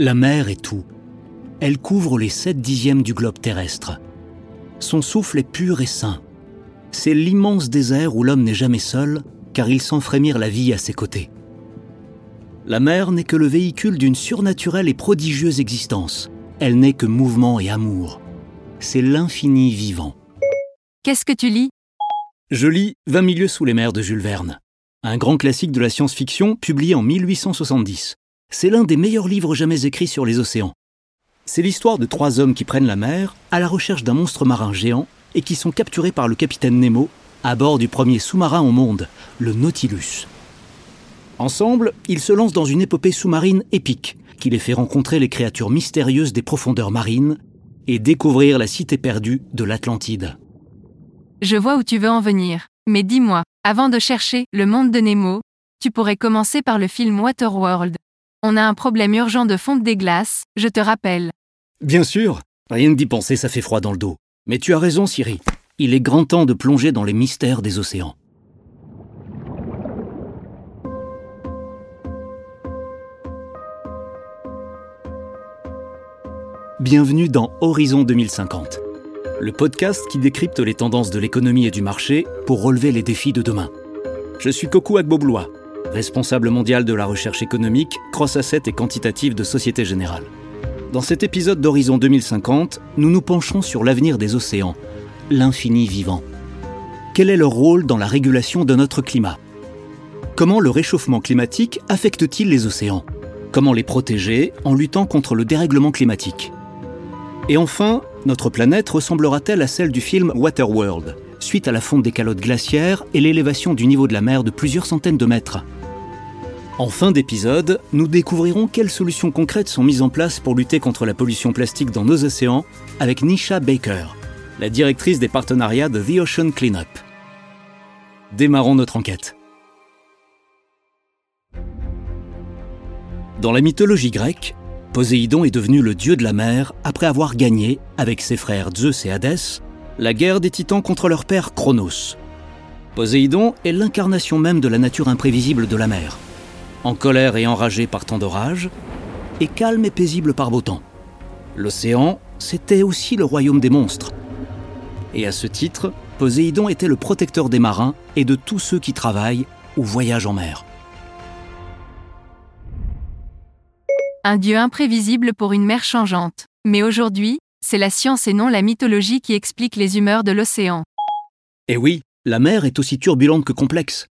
La mer est tout. Elle couvre les sept dixièmes du globe terrestre. Son souffle est pur et sain. C'est l'immense désert où l'homme n'est jamais seul, car il sent frémir la vie à ses côtés. La mer n'est que le véhicule d'une surnaturelle et prodigieuse existence. Elle n'est que mouvement et amour. C'est l'infini vivant. Qu'est-ce que tu lis? Je lis 20 milieux sous les mers de Jules Verne, un grand classique de la science-fiction publié en 1870. C'est l'un des meilleurs livres jamais écrits sur les océans. C'est l'histoire de trois hommes qui prennent la mer à la recherche d'un monstre marin géant et qui sont capturés par le capitaine Nemo à bord du premier sous-marin au monde, le Nautilus. Ensemble, ils se lancent dans une épopée sous-marine épique qui les fait rencontrer les créatures mystérieuses des profondeurs marines et découvrir la cité perdue de l'Atlantide. Je vois où tu veux en venir. Mais dis-moi, avant de chercher le monde de Nemo, tu pourrais commencer par le film Waterworld. On a un problème urgent de fonte des glaces, je te rappelle. Bien sûr, rien que d'y penser, ça fait froid dans le dos. Mais tu as raison, Siri. Il est grand temps de plonger dans les mystères des océans. Bienvenue dans Horizon 2050, le podcast qui décrypte les tendances de l'économie et du marché pour relever les défis de demain. Je suis Kokou Agboblois, responsable mondial de la recherche économique, cross-asset et quantitative de Société Générale. Dans cet épisode d'Horizon 2050, nous nous pencherons sur l'avenir des océans, l'infini vivant. Quel est leur rôle dans la régulation de notre climat? Comment le réchauffement climatique affecte-t-il les océans? Comment les protéger en luttant contre le dérèglement climatique? Et enfin, notre planète ressemblera-t-elle à celle du film Waterworld, suite à la fonte des calottes glaciaires et l'élévation du niveau de la mer de plusieurs centaines de mètres? En fin d'épisode, nous découvrirons quelles solutions concrètes sont mises en place pour lutter contre la pollution plastique dans nos océans avec Nisha Baker, la directrice des partenariats de The Ocean Cleanup. Démarrons notre enquête. Dans la mythologie grecque, Poséidon est devenu le dieu de la mer après avoir gagné, avec ses frères Zeus et Hadès, la guerre des titans contre leur père Cronos. Poséidon est l'incarnation même de la nature imprévisible de la mer, en colère et enragé par tant d'orages, et calme et paisible par beau temps. L'océan, c'était aussi le royaume des monstres. Et à ce titre, Poséidon était le protecteur des marins et de tous ceux qui travaillent ou voyagent en mer. Un dieu imprévisible pour une mer changeante. Mais aujourd'hui, c'est la science et non la mythologie qui explique les humeurs de l'océan. Eh oui, la mer est aussi turbulente que complexe.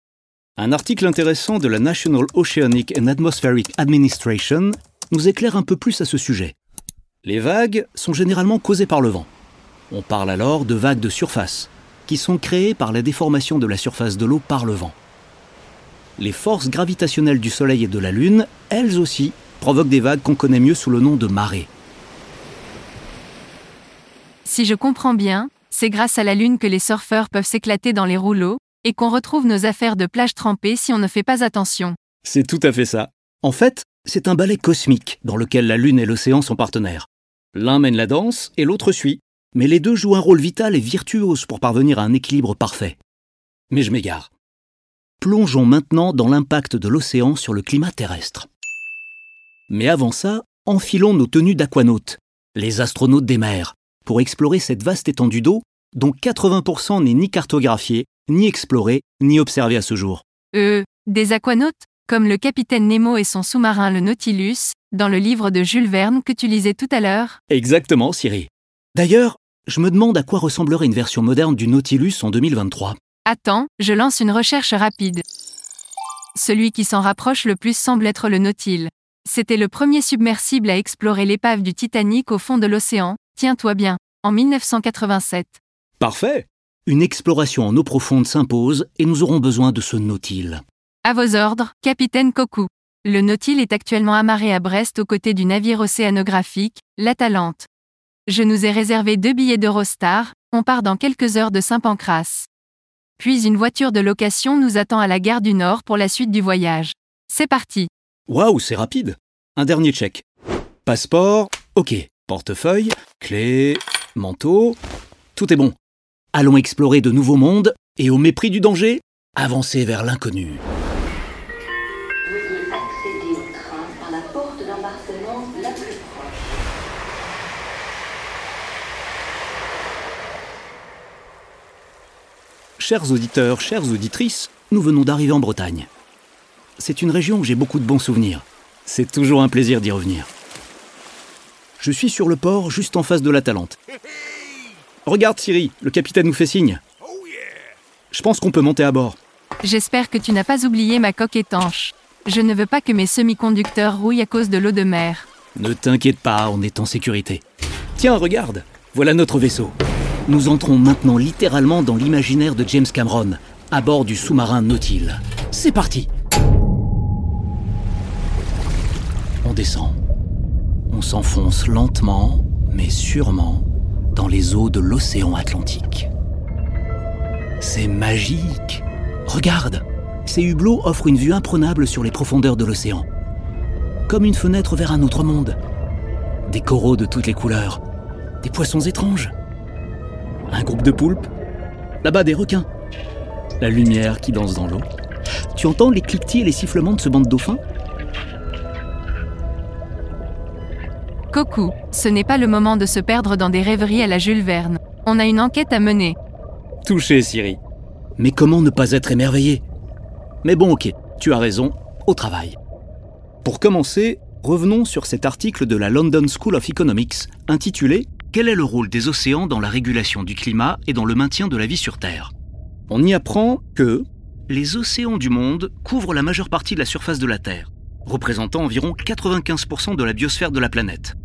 Un article intéressant de la National Oceanic and Atmospheric Administration nous éclaire un peu plus à ce sujet. Les vagues sont généralement causées par le vent. On parle alors de vagues de surface, qui sont créées par la déformation de la surface de l'eau par le vent. Les forces gravitationnelles du Soleil et de la Lune, elles aussi, provoque des vagues qu'on connaît mieux sous le nom de marée. Si je comprends bien, c'est grâce à la Lune que les surfeurs peuvent s'éclater dans les rouleaux, et qu'on retrouve nos affaires de plage trempées si on ne fait pas attention. C'est tout à fait ça. En fait, c'est un ballet cosmique dans lequel la Lune et l'océan sont partenaires. L'un mène la danse et l'autre suit, mais les deux jouent un rôle vital et virtuose pour parvenir à un équilibre parfait. Mais je m'égare. Plongeons maintenant dans l'impact de l'océan sur le climat terrestre. Mais avant ça, enfilons nos tenues d'aquanautes, les astronautes des mers, pour explorer cette vaste étendue d'eau dont 80% n'est ni cartographiée, ni explorée, ni observée à ce jour. Euh, des aquanautes Comme le capitaine Nemo et son sous-marin le Nautilus, dans le livre de Jules Verne que tu lisais tout à l'heure Exactement, Siri. D'ailleurs, je me demande à quoi ressemblerait une version moderne du Nautilus en 2023. Attends, je lance une recherche rapide. Celui qui s'en rapproche le plus semble être le Nautil. C'était le premier submersible à explorer l'épave du Titanic au fond de l'océan, tiens-toi bien, en 1987. Parfait Une exploration en eau profonde s'impose et nous aurons besoin de ce Nautil. À vos ordres, capitaine Koku. Le Nautil est actuellement amarré à Brest aux côtés du navire océanographique, l'Atalante. Je nous ai réservé deux billets d'Eurostar, on part dans quelques heures de Saint-Pancras. Puis une voiture de location nous attend à la gare du Nord pour la suite du voyage. C'est parti Waouh, c'est rapide Un dernier check. Passeport, ok. Portefeuille, clé, manteau, tout est bon. Allons explorer de nouveaux mondes et, au mépris du danger, avancer vers l'inconnu. Chers auditeurs, chères auditrices, nous venons d'arriver en Bretagne. C'est une région où j'ai beaucoup de bons souvenirs. C'est toujours un plaisir d'y revenir. Je suis sur le port juste en face de la Talente. Regarde, Siri, le capitaine nous fait signe. Je pense qu'on peut monter à bord. J'espère que tu n'as pas oublié ma coque étanche. Je ne veux pas que mes semi-conducteurs rouillent à cause de l'eau de mer. Ne t'inquiète pas, on est en sécurité. Tiens, regarde, voilà notre vaisseau. Nous entrons maintenant littéralement dans l'imaginaire de James Cameron, à bord du sous-marin Nautil. C'est parti On descend. On s'enfonce lentement, mais sûrement, dans les eaux de l'océan Atlantique. C'est magique Regarde Ces hublots offrent une vue imprenable sur les profondeurs de l'océan. Comme une fenêtre vers un autre monde. Des coraux de toutes les couleurs. Des poissons étranges. Un groupe de poulpes. Là-bas, des requins. La lumière qui danse dans l'eau. Tu entends les cliquetis et les sifflements de ce banc de dauphins? Coucou, ce n'est pas le moment de se perdre dans des rêveries à la Jules Verne. On a une enquête à mener. Touché, Siri. Mais comment ne pas être émerveillé? Mais bon, ok, tu as raison, au travail. Pour commencer, revenons sur cet article de la London School of Economics intitulé Quel est le rôle des océans dans la régulation du climat et dans le maintien de la vie sur Terre? On y apprend que les océans du monde couvrent la majeure partie de la surface de la Terre, représentant environ 95% de la biosphère de la planète.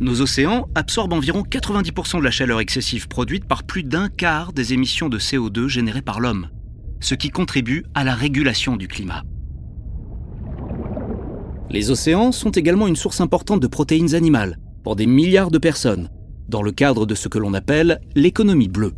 Nos océans absorbent environ 90% de la chaleur excessive produite par plus d'un quart des émissions de CO2 générées par l'homme, ce qui contribue à la régulation du climat. Les océans sont également une source importante de protéines animales pour des milliards de personnes, dans le cadre de ce que l'on appelle l'économie bleue.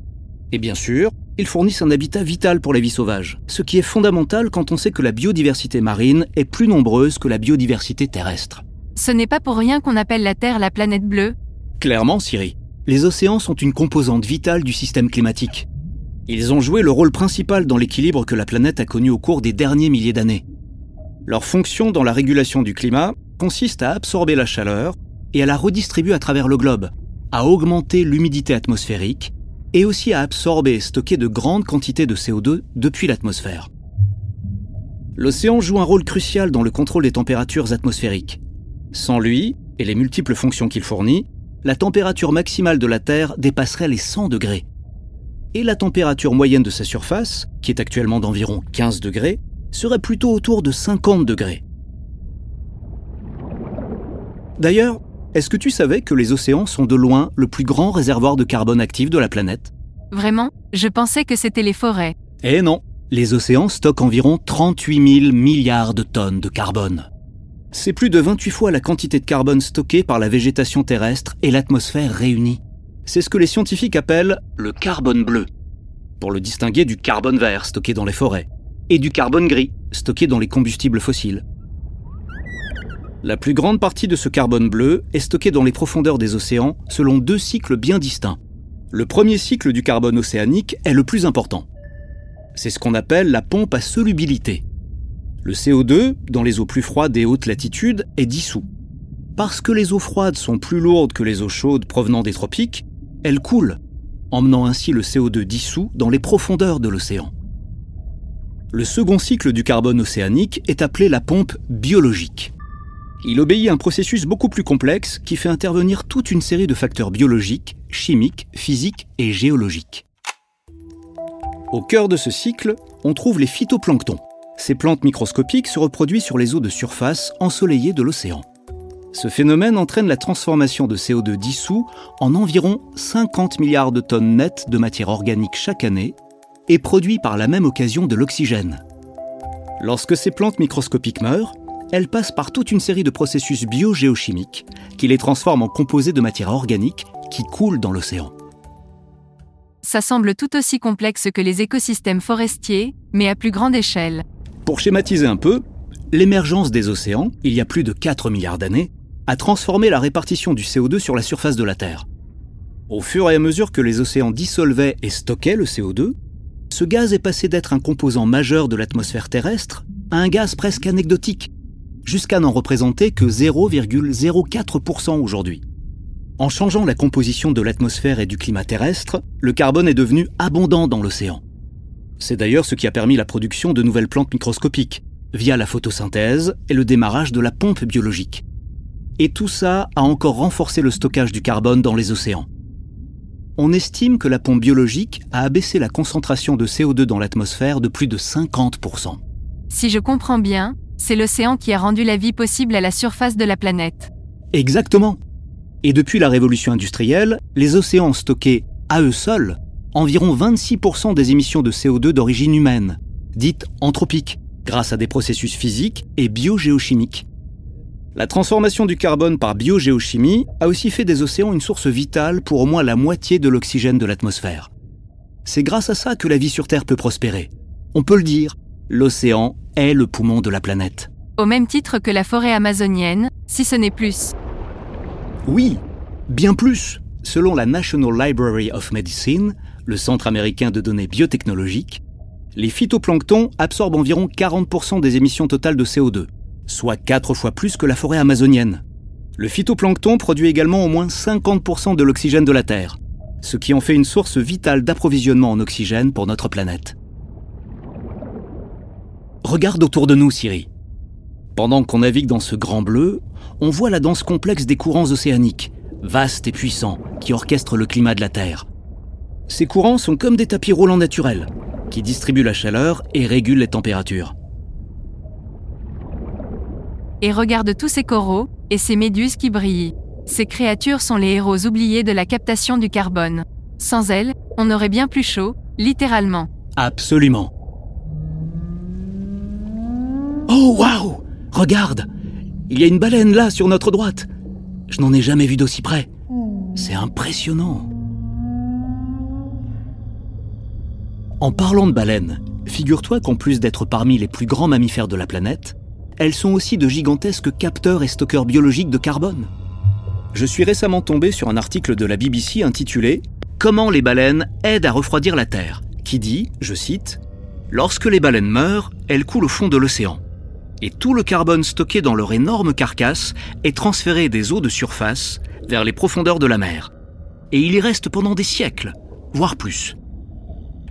Et bien sûr, ils fournissent un habitat vital pour la vie sauvage, ce qui est fondamental quand on sait que la biodiversité marine est plus nombreuse que la biodiversité terrestre. Ce n'est pas pour rien qu'on appelle la Terre la planète bleue. Clairement, Siri, les océans sont une composante vitale du système climatique. Ils ont joué le rôle principal dans l'équilibre que la planète a connu au cours des derniers milliers d'années. Leur fonction dans la régulation du climat consiste à absorber la chaleur et à la redistribuer à travers le globe, à augmenter l'humidité atmosphérique et aussi à absorber et stocker de grandes quantités de CO2 depuis l'atmosphère. L'océan joue un rôle crucial dans le contrôle des températures atmosphériques. Sans lui, et les multiples fonctions qu'il fournit, la température maximale de la Terre dépasserait les 100 degrés. Et la température moyenne de sa surface, qui est actuellement d'environ 15 degrés, serait plutôt autour de 50 degrés. D'ailleurs, est-ce que tu savais que les océans sont de loin le plus grand réservoir de carbone actif de la planète? Vraiment? Je pensais que c'était les forêts. Eh non, les océans stockent environ 38 000 milliards de tonnes de carbone. C'est plus de 28 fois la quantité de carbone stockée par la végétation terrestre et l'atmosphère réunie. C'est ce que les scientifiques appellent le carbone bleu, pour le distinguer du carbone vert stocké dans les forêts, et du carbone gris stocké dans les combustibles fossiles. La plus grande partie de ce carbone bleu est stocké dans les profondeurs des océans selon deux cycles bien distincts. Le premier cycle du carbone océanique est le plus important. C'est ce qu'on appelle la pompe à solubilité. Le CO2, dans les eaux plus froides et hautes latitudes, est dissous. Parce que les eaux froides sont plus lourdes que les eaux chaudes provenant des tropiques, elles coulent, emmenant ainsi le CO2 dissous dans les profondeurs de l'océan. Le second cycle du carbone océanique est appelé la pompe biologique. Il obéit à un processus beaucoup plus complexe qui fait intervenir toute une série de facteurs biologiques, chimiques, physiques et géologiques. Au cœur de ce cycle, on trouve les phytoplanctons, ces plantes microscopiques se reproduisent sur les eaux de surface ensoleillées de l'océan. Ce phénomène entraîne la transformation de CO2 dissous en environ 50 milliards de tonnes nettes de matière organique chaque année et produit par la même occasion de l'oxygène. Lorsque ces plantes microscopiques meurent, elles passent par toute une série de processus biogéochimiques qui les transforment en composés de matière organique qui coulent dans l'océan. Ça semble tout aussi complexe que les écosystèmes forestiers, mais à plus grande échelle. Pour schématiser un peu, l'émergence des océans, il y a plus de 4 milliards d'années, a transformé la répartition du CO2 sur la surface de la Terre. Au fur et à mesure que les océans dissolvaient et stockaient le CO2, ce gaz est passé d'être un composant majeur de l'atmosphère terrestre à un gaz presque anecdotique, jusqu'à n'en représenter que 0,04% aujourd'hui. En changeant la composition de l'atmosphère et du climat terrestre, le carbone est devenu abondant dans l'océan. C'est d'ailleurs ce qui a permis la production de nouvelles plantes microscopiques, via la photosynthèse et le démarrage de la pompe biologique. Et tout ça a encore renforcé le stockage du carbone dans les océans. On estime que la pompe biologique a abaissé la concentration de CO2 dans l'atmosphère de plus de 50%. Si je comprends bien, c'est l'océan qui a rendu la vie possible à la surface de la planète. Exactement. Et depuis la révolution industrielle, les océans ont stocké, à eux seuls, environ 26% des émissions de CO2 d'origine humaine, dites anthropiques, grâce à des processus physiques et biogéochimiques. La transformation du carbone par biogéochimie a aussi fait des océans une source vitale pour au moins la moitié de l'oxygène de l'atmosphère. C'est grâce à ça que la vie sur Terre peut prospérer. On peut le dire, l'océan est le poumon de la planète. Au même titre que la forêt amazonienne, si ce n'est plus. Oui, bien plus. Selon la National Library of Medicine, le Centre américain de données biotechnologiques, les phytoplanctons absorbent environ 40% des émissions totales de CO2, soit 4 fois plus que la forêt amazonienne. Le phytoplancton produit également au moins 50% de l'oxygène de la Terre, ce qui en fait une source vitale d'approvisionnement en oxygène pour notre planète. Regarde autour de nous, Siri. Pendant qu'on navigue dans ce grand bleu, on voit la danse complexe des courants océaniques, vastes et puissants, qui orchestrent le climat de la Terre. Ces courants sont comme des tapis roulants naturels, qui distribuent la chaleur et régulent les températures. Et regarde tous ces coraux, et ces méduses qui brillent. Ces créatures sont les héros oubliés de la captation du carbone. Sans elles, on aurait bien plus chaud, littéralement. Absolument. Oh waouh Regarde Il y a une baleine là sur notre droite. Je n'en ai jamais vu d'aussi près. C'est impressionnant. En parlant de baleines, figure-toi qu'en plus d'être parmi les plus grands mammifères de la planète, elles sont aussi de gigantesques capteurs et stockeurs biologiques de carbone. Je suis récemment tombé sur un article de la BBC intitulé Comment les baleines aident à refroidir la Terre, qui dit, je cite, Lorsque les baleines meurent, elles coulent au fond de l'océan. Et tout le carbone stocké dans leur énorme carcasse est transféré des eaux de surface vers les profondeurs de la mer. Et il y reste pendant des siècles, voire plus.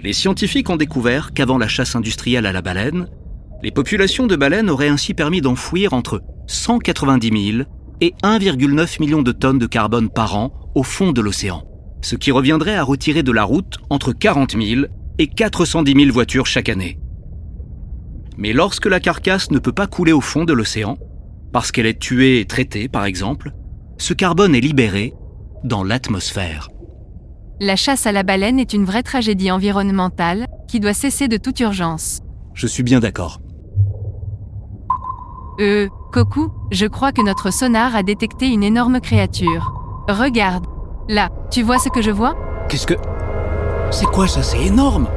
Les scientifiques ont découvert qu'avant la chasse industrielle à la baleine, les populations de baleines auraient ainsi permis d'enfouir entre 190 000 et 1,9 million de tonnes de carbone par an au fond de l'océan, ce qui reviendrait à retirer de la route entre 40 000 et 410 000 voitures chaque année. Mais lorsque la carcasse ne peut pas couler au fond de l'océan, parce qu'elle est tuée et traitée par exemple, ce carbone est libéré dans l'atmosphère. La chasse à la baleine est une vraie tragédie environnementale qui doit cesser de toute urgence. Je suis bien d'accord. Euh, Koku, je crois que notre sonar a détecté une énorme créature. Regarde. Là, tu vois ce que je vois? Qu'est-ce que... C'est quoi ça? C'est énorme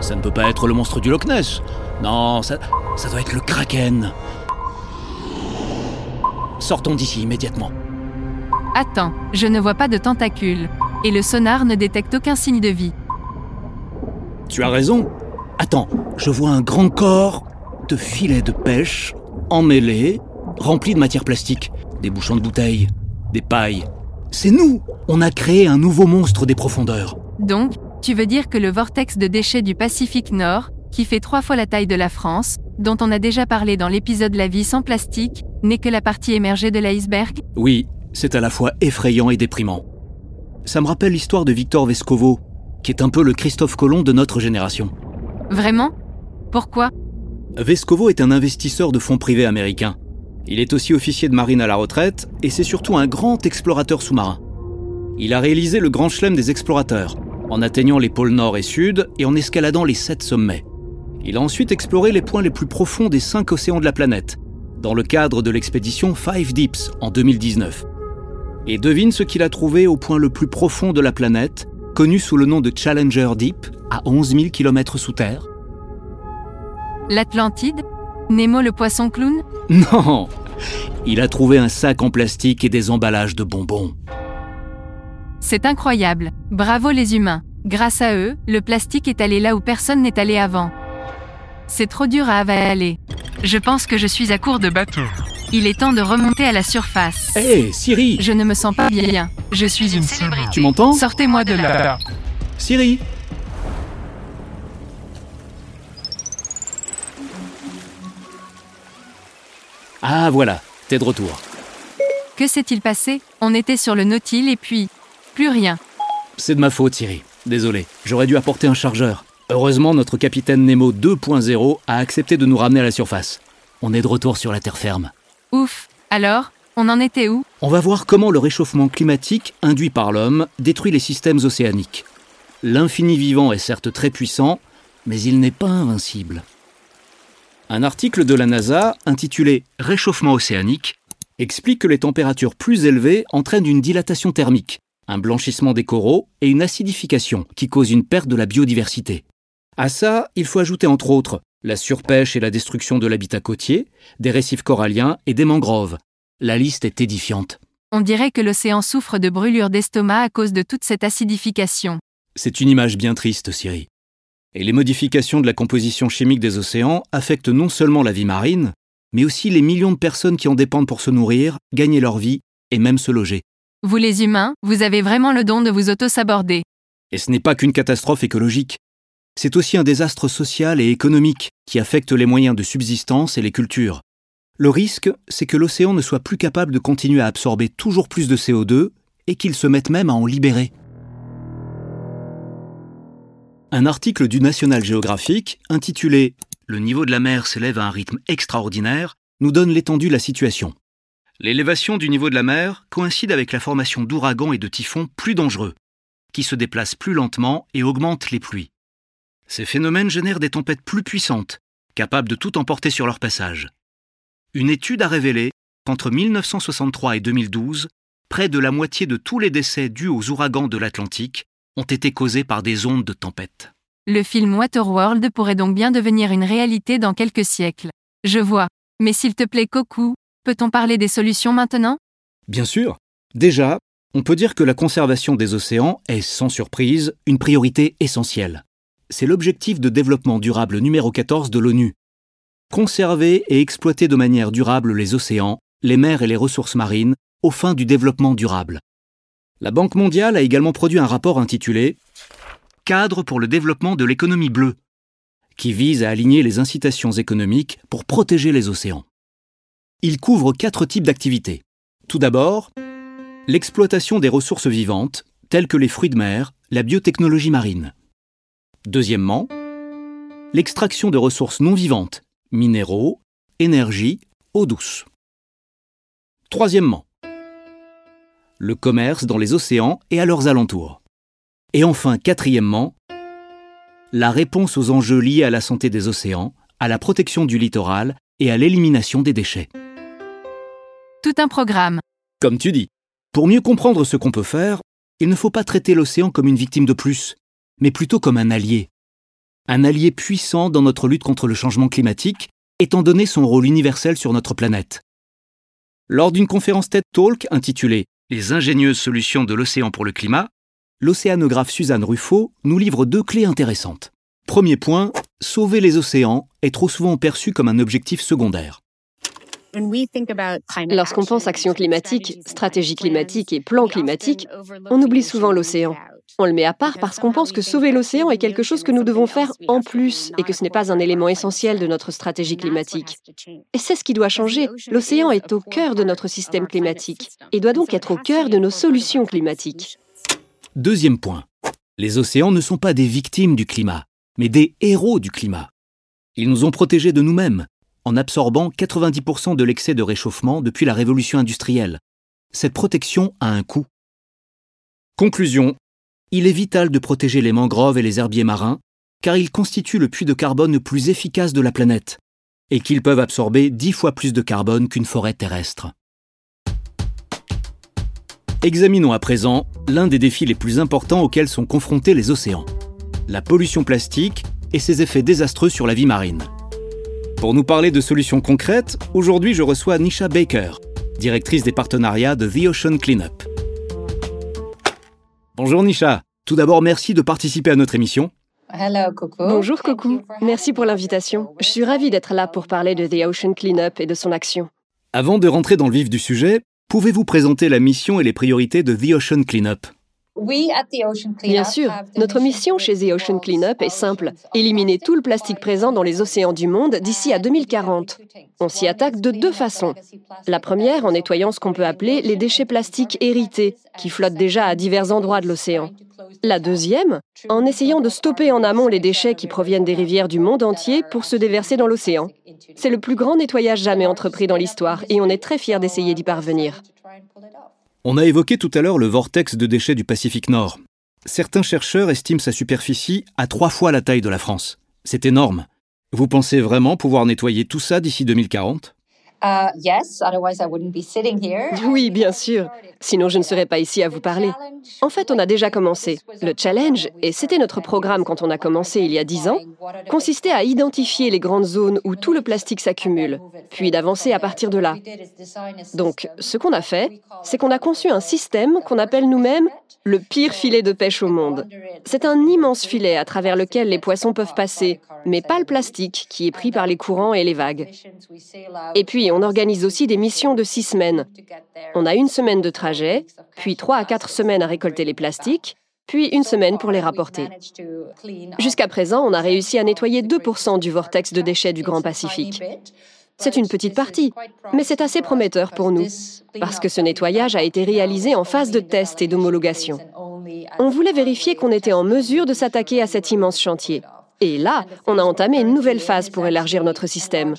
Ça ne peut pas être le monstre du Loch Ness. Non, ça, ça doit être le Kraken. Sortons d'ici immédiatement. Attends, je ne vois pas de tentacules. Et le sonar ne détecte aucun signe de vie. Tu as raison. Attends, je vois un grand corps de filets de pêche emmêlés, remplis de matière plastique, des bouchons de bouteilles, des pailles. C'est nous On a créé un nouveau monstre des profondeurs. Donc, tu veux dire que le vortex de déchets du Pacifique Nord, qui fait trois fois la taille de la France, dont on a déjà parlé dans l'épisode La vie sans plastique, n'est que la partie émergée de l'iceberg Oui, c'est à la fois effrayant et déprimant. Ça me rappelle l'histoire de Victor Vescovo, qui est un peu le Christophe Colomb de notre génération. Vraiment? Pourquoi? Vescovo est un investisseur de fonds privés américains. Il est aussi officier de marine à la retraite et c'est surtout un grand explorateur sous-marin. Il a réalisé le grand chelem des explorateurs, en atteignant les pôles nord et sud et en escaladant les sept sommets. Il a ensuite exploré les points les plus profonds des cinq océans de la planète, dans le cadre de l'expédition Five Deeps en 2019. Et devine ce qu'il a trouvé au point le plus profond de la planète, connu sous le nom de Challenger Deep, à 11 000 km sous terre L'Atlantide? Nemo le poisson clown? Non Il a trouvé un sac en plastique et des emballages de bonbons. C'est incroyable. Bravo les humains. Grâce à eux, le plastique est allé là où personne n'est allé avant. C'est trop dur à avaler. Je pense que je suis à court de bateau. Il est temps de remonter à la surface. Hé, hey, Siri Je ne me sens pas bien. Je suis une célébrité. Tu m'entends? Sortez-moi de là. là. Siri Ah voilà, t'es de retour. Que s'est-il passé? On était sur le Nautil et puis... Plus rien. C'est de ma faute, Siri. Désolé, j'aurais dû apporter un chargeur. Heureusement, notre capitaine Nemo 2.0 a accepté de nous ramener à la surface. On est de retour sur la terre ferme. Ouf. Alors, on en était où? On va voir comment le réchauffement climatique induit par l'homme détruit les systèmes océaniques. L'infini vivant est certes très puissant, mais il n'est pas invincible. Un article de la NASA intitulé Réchauffement océanique explique que les températures plus élevées entraînent une dilatation thermique, un blanchissement des coraux et une acidification qui cause une perte de la biodiversité. À ça, il faut ajouter entre autres la surpêche et la destruction de l'habitat côtier, des récifs coralliens et des mangroves. La liste est édifiante. On dirait que l'océan souffre de brûlures d'estomac à cause de toute cette acidification. C'est une image bien triste, Siri. Et les modifications de la composition chimique des océans affectent non seulement la vie marine, mais aussi les millions de personnes qui en dépendent pour se nourrir, gagner leur vie et même se loger. Vous les humains, vous avez vraiment le don de vous auto-saborder. Et ce n'est pas qu'une catastrophe écologique. C'est aussi un désastre social et économique qui affecte les moyens de subsistance et les cultures. Le risque, c'est que l'océan ne soit plus capable de continuer à absorber toujours plus de CO2 et qu'il se mette même à en libérer. Un article du National Geographic, intitulé Le niveau de la mer s'élève à un rythme extraordinaire, nous donne l'étendue de la situation. L'élévation du niveau de la mer coïncide avec la formation d'ouragans et de typhons plus dangereux, qui se déplacent plus lentement et augmentent les pluies. Ces phénomènes génèrent des tempêtes plus puissantes, capables de tout emporter sur leur passage. Une étude a révélé qu'entre 1963 et 2012, près de la moitié de tous les décès dus aux ouragans de l'Atlantique ont été causés par des ondes de tempête. Le film Waterworld pourrait donc bien devenir une réalité dans quelques siècles. Je vois. Mais s'il te plaît, Coco, peut-on parler des solutions maintenant? Bien sûr. Déjà, on peut dire que la conservation des océans est, sans surprise, une priorité essentielle. C'est l'objectif de développement durable numéro 14 de l'ONU. Conserver et exploiter de manière durable les océans, les mers et les ressources marines, aux fins du développement durable. La Banque mondiale a également produit un rapport intitulé Cadre pour le développement de l'économie bleue, qui vise à aligner les incitations économiques pour protéger les océans. Il couvre quatre types d'activités. Tout d'abord, l'exploitation des ressources vivantes, telles que les fruits de mer, la biotechnologie marine. Deuxièmement, l'extraction de ressources non vivantes, minéraux, énergie, eau douce. Troisièmement, le commerce dans les océans et à leurs alentours. Et enfin, quatrièmement, la réponse aux enjeux liés à la santé des océans, à la protection du littoral et à l'élimination des déchets. Tout un programme. Comme tu dis, pour mieux comprendre ce qu'on peut faire, il ne faut pas traiter l'océan comme une victime de plus, mais plutôt comme un allié. Un allié puissant dans notre lutte contre le changement climatique, étant donné son rôle universel sur notre planète. Lors d'une conférence TED Talk intitulée les ingénieuses solutions de l'océan pour le climat, l'océanographe Suzanne Ruffo nous livre deux clés intéressantes. Premier point, sauver les océans est trop souvent perçu comme un objectif secondaire. Lorsqu'on pense action climatique, stratégie climatique et plan climatique, on oublie souvent l'océan. On le met à part parce qu'on pense que sauver l'océan est quelque chose que nous devons faire en plus et que ce n'est pas un élément essentiel de notre stratégie climatique. Et c'est ce qui doit changer. L'océan est au cœur de notre système climatique et doit donc être au cœur de nos solutions climatiques. Deuxième point. Les océans ne sont pas des victimes du climat, mais des héros du climat. Ils nous ont protégés de nous-mêmes, en absorbant 90% de l'excès de réchauffement depuis la révolution industrielle. Cette protection a un coût. Conclusion. Il est vital de protéger les mangroves et les herbiers marins, car ils constituent le puits de carbone le plus efficace de la planète, et qu'ils peuvent absorber 10 fois plus de carbone qu'une forêt terrestre. Examinons à présent l'un des défis les plus importants auxquels sont confrontés les océans, la pollution plastique et ses effets désastreux sur la vie marine. Pour nous parler de solutions concrètes, aujourd'hui je reçois Nisha Baker, directrice des partenariats de The Ocean Cleanup. Bonjour Nisha. Tout d'abord, merci de participer à notre émission. Bonjour Coco. Merci pour l'invitation. Je suis ravie d'être là pour parler de The Ocean Cleanup et de son action. Avant de rentrer dans le vif du sujet, pouvez-vous présenter la mission et les priorités de The Ocean Cleanup? Bien sûr, notre mission chez The Ocean Cleanup est simple, éliminer tout le plastique présent dans les océans du monde d'ici à 2040. On s'y attaque de deux façons. La première en nettoyant ce qu'on peut appeler les déchets plastiques hérités, qui flottent déjà à divers endroits de l'océan. La deuxième, en essayant de stopper en amont les déchets qui proviennent des rivières du monde entier pour se déverser dans l'océan. C'est le plus grand nettoyage jamais entrepris dans l'histoire et on est très fiers d'essayer d'y parvenir. On a évoqué tout à l'heure le vortex de déchets du Pacifique Nord. Certains chercheurs estiment sa superficie à trois fois la taille de la France. C'est énorme. Vous pensez vraiment pouvoir nettoyer tout ça d'ici 2040 oui, bien sûr. Sinon, je ne serais pas ici à vous parler. En fait, on a déjà commencé. Le challenge, et c'était notre programme quand on a commencé il y a dix ans, consistait à identifier les grandes zones où tout le plastique s'accumule, puis d'avancer à partir de là. Donc, ce qu'on a fait, c'est qu'on a conçu un système qu'on appelle nous-mêmes le pire filet de pêche au monde. C'est un immense filet à travers lequel les poissons peuvent passer, mais pas le plastique qui est pris par les courants et les vagues. On organise aussi des missions de six semaines. On a une semaine de trajet, puis trois à quatre semaines à récolter les plastiques, puis une semaine pour les rapporter. Jusqu'à présent, on a réussi à nettoyer 2% du vortex de déchets du Grand Pacifique. C'est une petite partie, mais c'est assez prometteur pour nous, parce que ce nettoyage a été réalisé en phase de test et d'homologation. On voulait vérifier qu'on était en mesure de s'attaquer à cet immense chantier. Et là, on a entamé une nouvelle phase pour élargir notre système.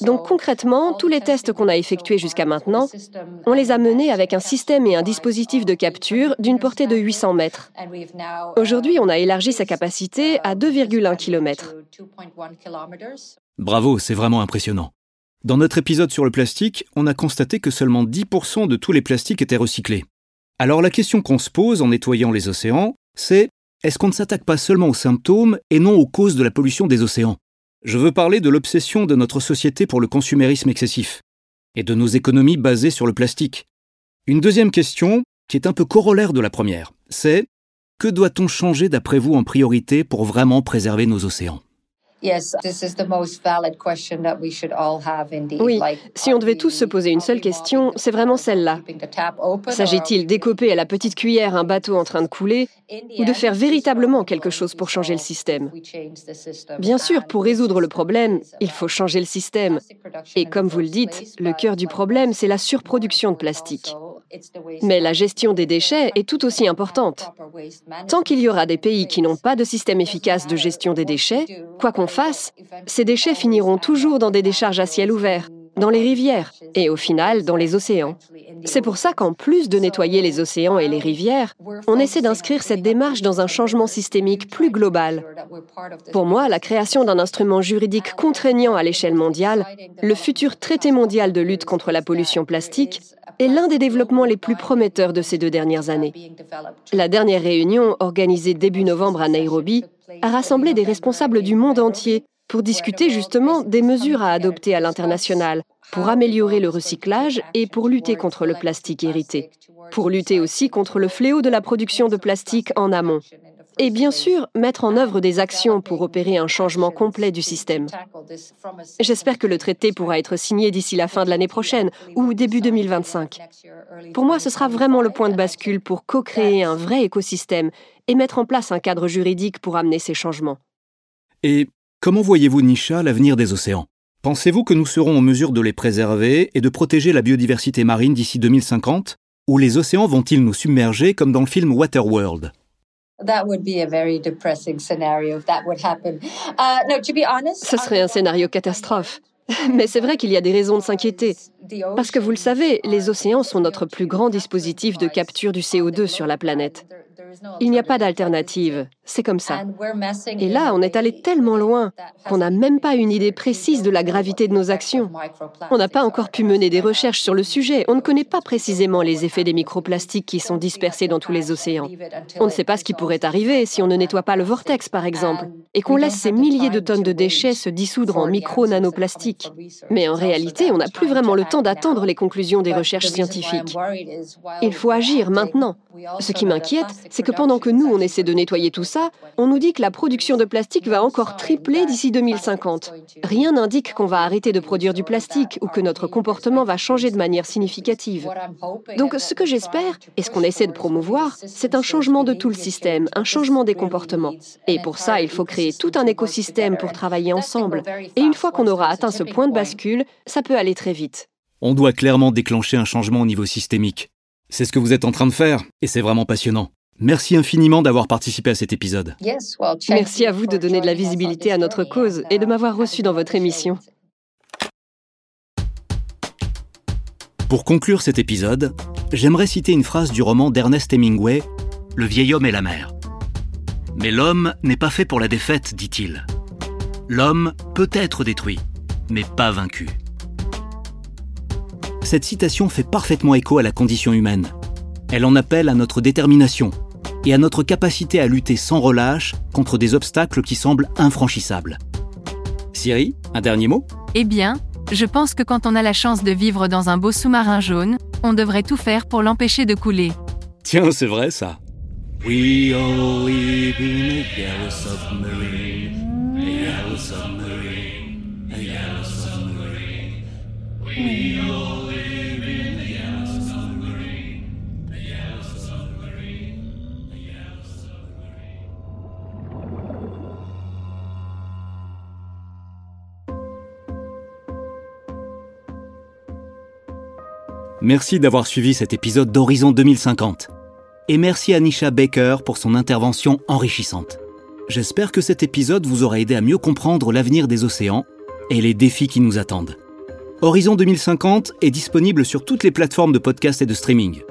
Donc concrètement, tous les tests qu'on a effectués jusqu'à maintenant, on les a menés avec un système et un dispositif de capture d'une portée de 800 mètres. Aujourd'hui, on a élargi sa capacité à 2,1 km. Bravo, c'est vraiment impressionnant. Dans notre épisode sur le plastique, on a constaté que seulement 10% de tous les plastiques étaient recyclés. Alors la question qu'on se pose en nettoyant les océans, c'est est-ce qu'on ne s'attaque pas seulement aux symptômes et non aux causes de la pollution des océans? Je veux parler de l'obsession de notre société pour le consumérisme excessif et de nos économies basées sur le plastique. Une deuxième question, qui est un peu corollaire de la première, c'est que doit-on changer d'après vous en priorité pour vraiment préserver nos océans? Oui, si on devait tous se poser une seule question, c'est vraiment celle-là. S'agit-il d'écoper à la petite cuillère un bateau en train de couler ou de faire véritablement quelque chose pour changer le système Bien sûr, pour résoudre le problème, il faut changer le système. Et comme vous le dites, le cœur du problème, c'est la surproduction de plastique. Mais la gestion des déchets est tout aussi importante. Tant qu'il y aura des pays qui n'ont pas de système efficace de gestion des déchets, quoi qu'on fasse, ces déchets finiront toujours dans des décharges à ciel ouvert, dans les rivières et au final dans les océans. C'est pour ça qu'en plus de nettoyer les océans et les rivières, on essaie d'inscrire cette démarche dans un changement systémique plus global. Pour moi, la création d'un instrument juridique contraignant à l'échelle mondiale, le futur traité mondial de lutte contre la pollution plastique, est l'un des développements les plus prometteurs de ces deux dernières années. La dernière réunion, organisée début novembre à Nairobi, a rassemblé des responsables du monde entier pour discuter justement des mesures à adopter à l'international pour améliorer le recyclage et pour lutter contre le plastique hérité, pour lutter aussi contre le fléau de la production de plastique en amont. Et bien sûr, mettre en œuvre des actions pour opérer un changement complet du système. J'espère que le traité pourra être signé d'ici la fin de l'année prochaine ou début 2025. Pour moi, ce sera vraiment le point de bascule pour co-créer un vrai écosystème et mettre en place un cadre juridique pour amener ces changements. Et comment voyez-vous, Nisha, l'avenir des océans? Pensez-vous que nous serons en mesure de les préserver et de protéger la biodiversité marine d'ici 2050 Ou les océans vont-ils nous submerger comme dans le film Waterworld? Ce serait un scénario catastrophe. Mais c'est vrai qu'il y a des raisons de s'inquiéter. Parce que vous le savez, les océans sont notre plus grand dispositif de capture du CO2 sur la planète. Il n'y a pas d'alternative. C'est comme ça. Et là, on est allé tellement loin qu'on n'a même pas une idée précise de la gravité de nos actions. On n'a pas encore pu mener des recherches sur le sujet. On ne connaît pas précisément les effets des microplastiques qui sont dispersés dans tous les océans. On ne sait pas ce qui pourrait arriver si on ne nettoie pas le vortex, par exemple, et qu'on laisse ces milliers de tonnes de déchets se dissoudre en micro-nanoplastiques. Mais en réalité, on n'a plus vraiment le temps d'attendre les conclusions des recherches scientifiques. Il faut agir maintenant. Ce qui m'inquiète, c'est que pendant que nous, on essaie de nettoyer tout on nous dit que la production de plastique va encore tripler d'ici 2050. Rien n'indique qu'on va arrêter de produire du plastique ou que notre comportement va changer de manière significative. Donc ce que j'espère, et ce qu'on essaie de promouvoir, c'est un changement de tout le système, un changement des comportements. Et pour ça, il faut créer tout un écosystème pour travailler ensemble. Et une fois qu'on aura atteint ce point de bascule, ça peut aller très vite. On doit clairement déclencher un changement au niveau systémique. C'est ce que vous êtes en train de faire, et c'est vraiment passionnant. Merci infiniment d'avoir participé à cet épisode. Merci à vous de donner de la visibilité à notre cause et de m'avoir reçu dans votre émission. Pour conclure cet épisode, j'aimerais citer une phrase du roman d'Ernest Hemingway, Le vieil homme et la mer. Mais l'homme n'est pas fait pour la défaite, dit-il. L'homme peut être détruit, mais pas vaincu cette citation fait parfaitement écho à la condition humaine. Elle en appelle à notre détermination et à notre capacité à lutter sans relâche contre des obstacles qui semblent infranchissables. Siri, un dernier mot? Eh bien, je pense que quand on a la chance de vivre dans un beau sous-marin jaune, on devrait tout faire pour l'empêcher de couler. Tiens, c'est vrai ça. We all live in a submarine, submarine, submarine. We all Merci d'avoir suivi cet épisode d'Horizon 2050. Et merci à Nisha Baker pour son intervention enrichissante. J'espère que cet épisode vous aura aidé à mieux comprendre l'avenir des océans et les défis qui nous attendent. Horizon 2050 est disponible sur toutes les plateformes de podcast et de streaming.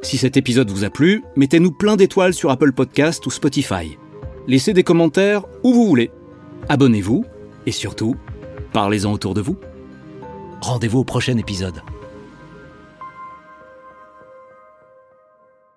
Si cet épisode vous a plu, mettez-nous plein d'étoiles sur Apple Podcast ou Spotify. Laissez des commentaires où vous voulez. Abonnez-vous et surtout, parlez-en autour de vous. Rendez-vous au prochain épisode.